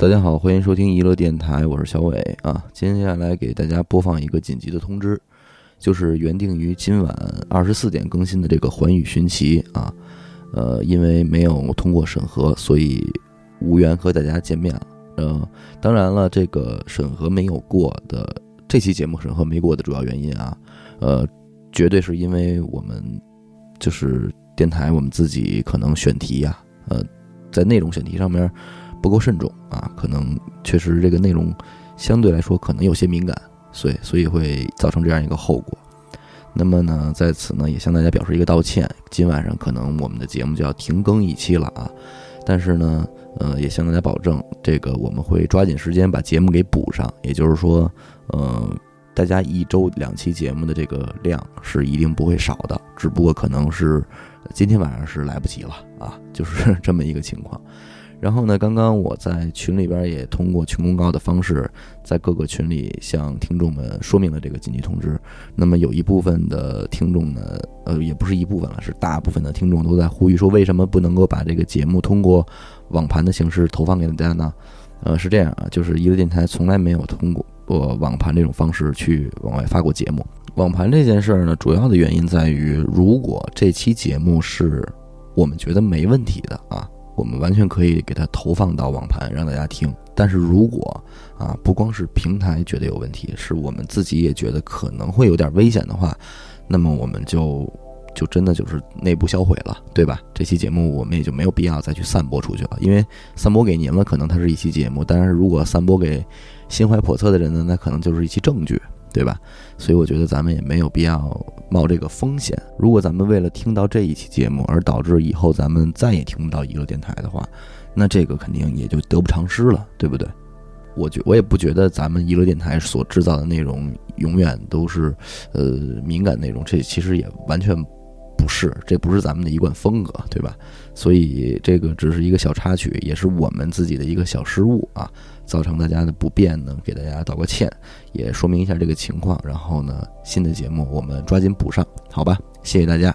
大家好，欢迎收听娱乐电台，我是小伟啊。接下来给大家播放一个紧急的通知，就是原定于今晚二十四点更新的这个《环宇寻奇》啊，呃，因为没有通过审核，所以无缘和大家见面了。呃，当然了，这个审核没有过的这期节目审核没过的主要原因啊，呃，绝对是因为我们就是电台我们自己可能选题呀，呃，在内容选题上面。不够慎重啊，可能确实这个内容相对来说可能有些敏感，所以所以会造成这样一个后果。那么呢，在此呢也向大家表示一个道歉，今晚上可能我们的节目就要停更一期了啊。但是呢，呃，也向大家保证，这个我们会抓紧时间把节目给补上。也就是说，呃，大家一周两期节目的这个量是一定不会少的，只不过可能是今天晚上是来不及了啊，就是 这么一个情况。然后呢，刚刚我在群里边也通过群公告的方式，在各个群里向听众们说明了这个紧急通知。那么有一部分的听众呢，呃，也不是一部分了，是大部分的听众都在呼吁说，为什么不能够把这个节目通过网盘的形式投放给大家呢？呃，是这样啊，就是一个电台从来没有通过过网盘这种方式去往外发过节目。网盘这件事儿呢，主要的原因在于，如果这期节目是我们觉得没问题的啊。我们完全可以给它投放到网盘让大家听，但是如果啊不光是平台觉得有问题，是我们自己也觉得可能会有点危险的话，那么我们就就真的就是内部销毁了，对吧？这期节目我们也就没有必要再去散播出去了，因为散播给您了，可能它是一期节目，但是如果散播给心怀叵测的人呢，那可能就是一期证据。对吧？所以我觉得咱们也没有必要冒这个风险。如果咱们为了听到这一期节目而导致以后咱们再也听不到娱乐电台的话，那这个肯定也就得不偿失了，对不对？我觉我也不觉得咱们娱乐电台所制造的内容永远都是呃敏感内容，这其实也完全不是，这不是咱们的一贯风格，对吧？所以这个只是一个小插曲，也是我们自己的一个小失误啊。造成大家的不便呢，给大家道个歉，也说明一下这个情况。然后呢，新的节目我们抓紧补上，好吧？谢谢大家。